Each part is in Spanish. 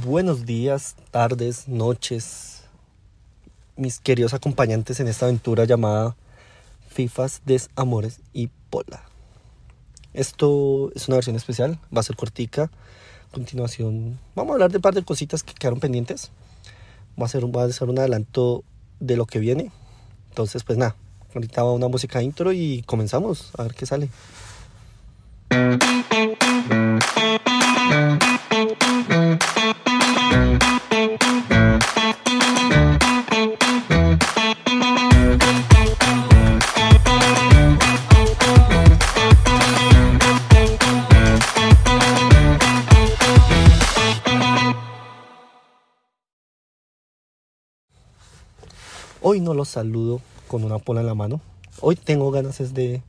Buenos días, tardes, noches, mis queridos acompañantes en esta aventura llamada FIFAs, Desamores y Pola. Esto es una versión especial, va a ser cortica. A continuación, vamos a hablar de un par de cositas que quedaron pendientes. Va a ser, va a ser un adelanto de lo que viene. Entonces, pues nada, ahorita va una música intro y comenzamos a ver qué sale. Hoy no los saludo con una pola en la mano. Hoy tengo ganas es de,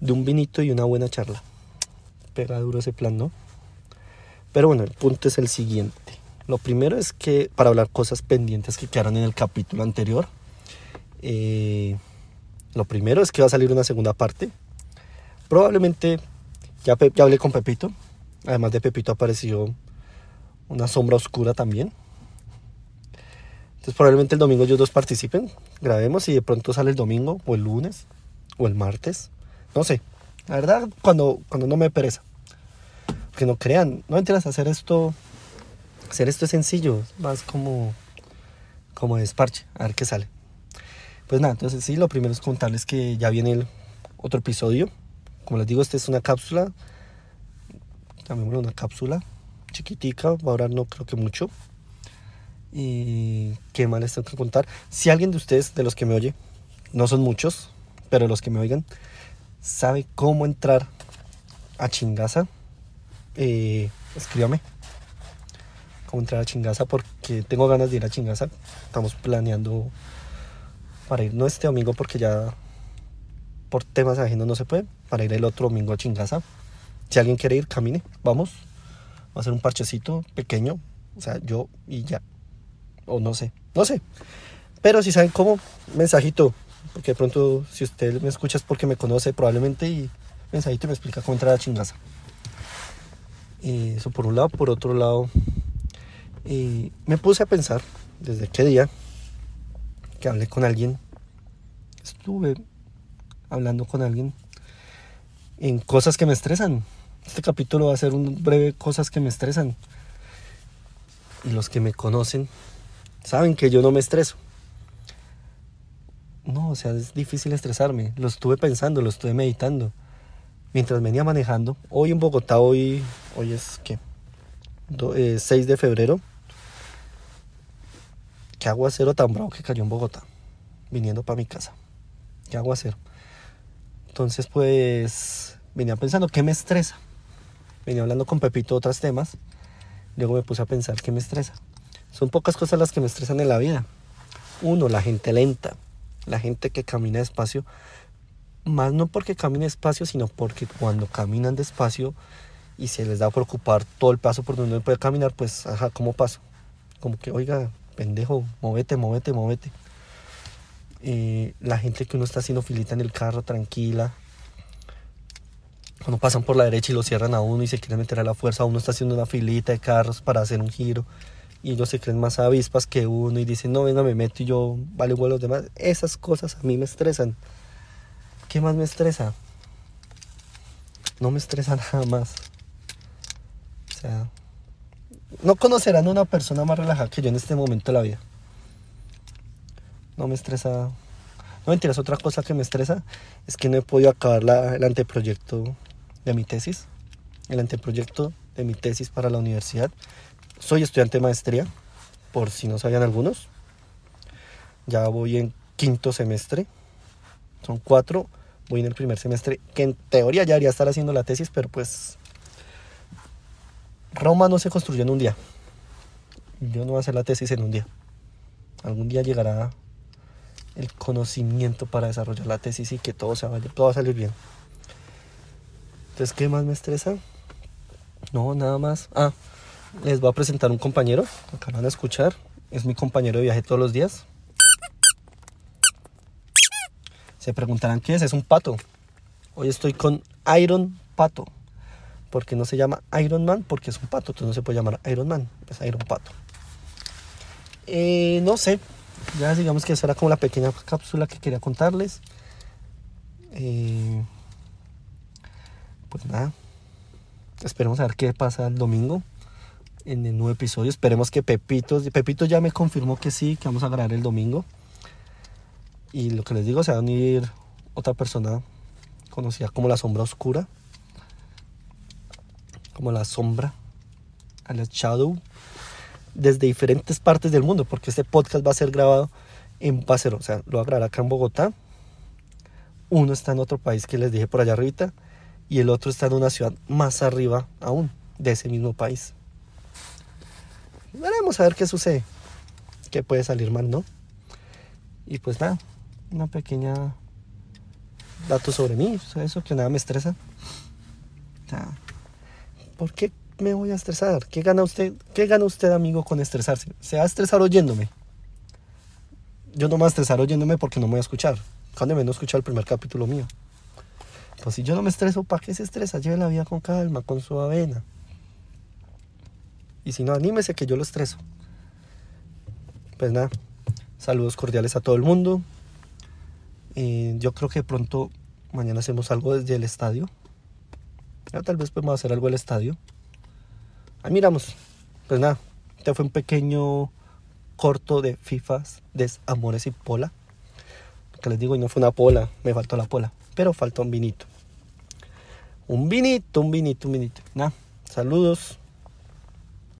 de un vinito y una buena charla. Pega duro ese plan, ¿no? Pero bueno, el punto es el siguiente. Lo primero es que para hablar cosas pendientes que quedaron en el capítulo anterior. eh, lo primero es que va a salir una segunda parte. Probablemente ya, ya hablé con Pepito. Además de Pepito apareció una sombra oscura también. Entonces probablemente el domingo ellos dos participen, grabemos y de pronto sale el domingo o el lunes o el martes. No sé. La verdad, cuando, cuando no me pereza. Que no crean, no entiendas hacer esto. Hacer esto es sencillo, más como, como desparche, a ver qué sale. Pues nada, entonces sí, lo primero es contarles que ya viene el otro episodio. Como les digo, esta es una cápsula. Llamémoslo una cápsula chiquitica, va a durar no creo que mucho. Y qué más les tengo que contar. Si alguien de ustedes, de los que me oye, no son muchos, pero los que me oigan, sabe cómo entrar a Chingaza, eh, escríbame. Cómo entrar a Chingaza, porque tengo ganas de ir a Chingaza. Estamos planeando para ir no este domingo, porque ya por temas ajenos no se puede. Para ir el otro domingo a Chingaza. Si alguien quiere ir, camine, vamos. Va a ser un parchecito pequeño. O sea, yo y ya o no sé, no sé. Pero si saben cómo, mensajito, porque de pronto si usted me escucha es porque me conoce probablemente y mensajito me explica cómo entrar a chingaza. Y eso por un lado, por otro lado, y me puse a pensar desde qué día que hablé con alguien, estuve hablando con alguien en cosas que me estresan. Este capítulo va a ser un breve cosas que me estresan. Y los que me conocen saben que yo no me estreso. No, o sea, es difícil estresarme. Lo estuve pensando, lo estuve meditando. Mientras venía manejando, hoy en Bogotá, hoy, hoy es. Do- eh, 6 de febrero. Qué aguacero tan bravo que cayó en Bogotá, viniendo para mi casa. Qué aguacero. Entonces, pues, venía pensando, ¿qué me estresa? Venía hablando con Pepito otros temas. Luego me puse a pensar, ¿qué me estresa? Son pocas cosas las que me estresan en la vida. Uno, la gente lenta, la gente que camina despacio. Más no porque camine despacio, sino porque cuando caminan despacio y se les da por ocupar todo el paso por donde puede caminar, pues, ajá, ¿cómo paso? Como que, oiga, pendejo, móvete, móvete, móvete. Eh, la gente que uno está haciendo filita en el carro, tranquila. Cuando pasan por la derecha y lo cierran a uno y se quieren meter a la fuerza, uno está haciendo una filita de carros para hacer un giro y ellos se creen más avispas que uno y dicen, no, venga, me meto y yo vale igual a los demás. Esas cosas a mí me estresan. ¿Qué más me estresa? No me estresa nada más. O sea, no conocerán una persona más relajada que yo en este momento de la vida. No me estresa. No mentiras, otra cosa que me estresa es que no he podido acabar la- el anteproyecto de mi tesis. El anteproyecto de mi tesis para la universidad. Soy estudiante de maestría, por si no sabían algunos. Ya voy en quinto semestre. Son cuatro. Voy en el primer semestre, que en teoría ya debería estar haciendo la tesis, pero pues Roma no se construyó en un día. Yo no voy a hacer la tesis en un día. Algún día llegará el conocimiento para desarrollar la tesis y que todo, se vaya, todo va a salir bien. Entonces, ¿qué más me estresa? No, nada más. Ah, les voy a presentar un compañero. Acá van a escuchar. Es mi compañero de viaje todos los días. Se preguntarán qué es. Es un pato. Hoy estoy con Iron Pato. Porque no se llama Iron Man, porque es un pato, entonces no se puede llamar Iron Man, es Iron Pato. Eh, no sé, ya digamos que esa era como la pequeña cápsula que quería contarles. Eh, pues nada, esperemos a ver qué pasa el domingo en el nuevo episodio. Esperemos que Pepito, Pepito ya me confirmó que sí, que vamos a grabar el domingo. Y lo que les digo, se va a unir otra persona conocida como la sombra oscura. Como la sombra, a la shadow, desde diferentes partes del mundo, porque este podcast va a ser grabado en Pacero, o sea, lo va a grabar acá en Bogotá. Uno está en otro país que les dije por allá arriba y el otro está en una ciudad más arriba aún de ese mismo país. Veremos a ver qué sucede, qué puede salir mal, ¿no? Y pues nada, una pequeña dato sobre mí, eso que nada me estresa. ¿Por qué me voy a estresar? ¿Qué gana usted, qué gana usted, amigo, con estresarse? ¿Se va a estresar oyéndome? Yo no me voy a estresar oyéndome porque no me voy a escuchar. Cuando me no escuchar el primer capítulo mío. Pues si yo no me estreso, ¿para qué se estresa? Lleve la vida con calma, con su avena. Y si no, anímese que yo lo estreso. Pues nada, saludos cordiales a todo el mundo. Eh, yo creo que pronto mañana hacemos algo desde el estadio. Ya, tal vez podemos hacer algo el estadio. Ahí miramos. Pues nada, este fue un pequeño corto de FIFAs, Amores y Pola. Que les digo, y no fue una pola, me faltó la pola. Pero faltó un vinito. Un vinito, un vinito, un vinito. Nada, saludos.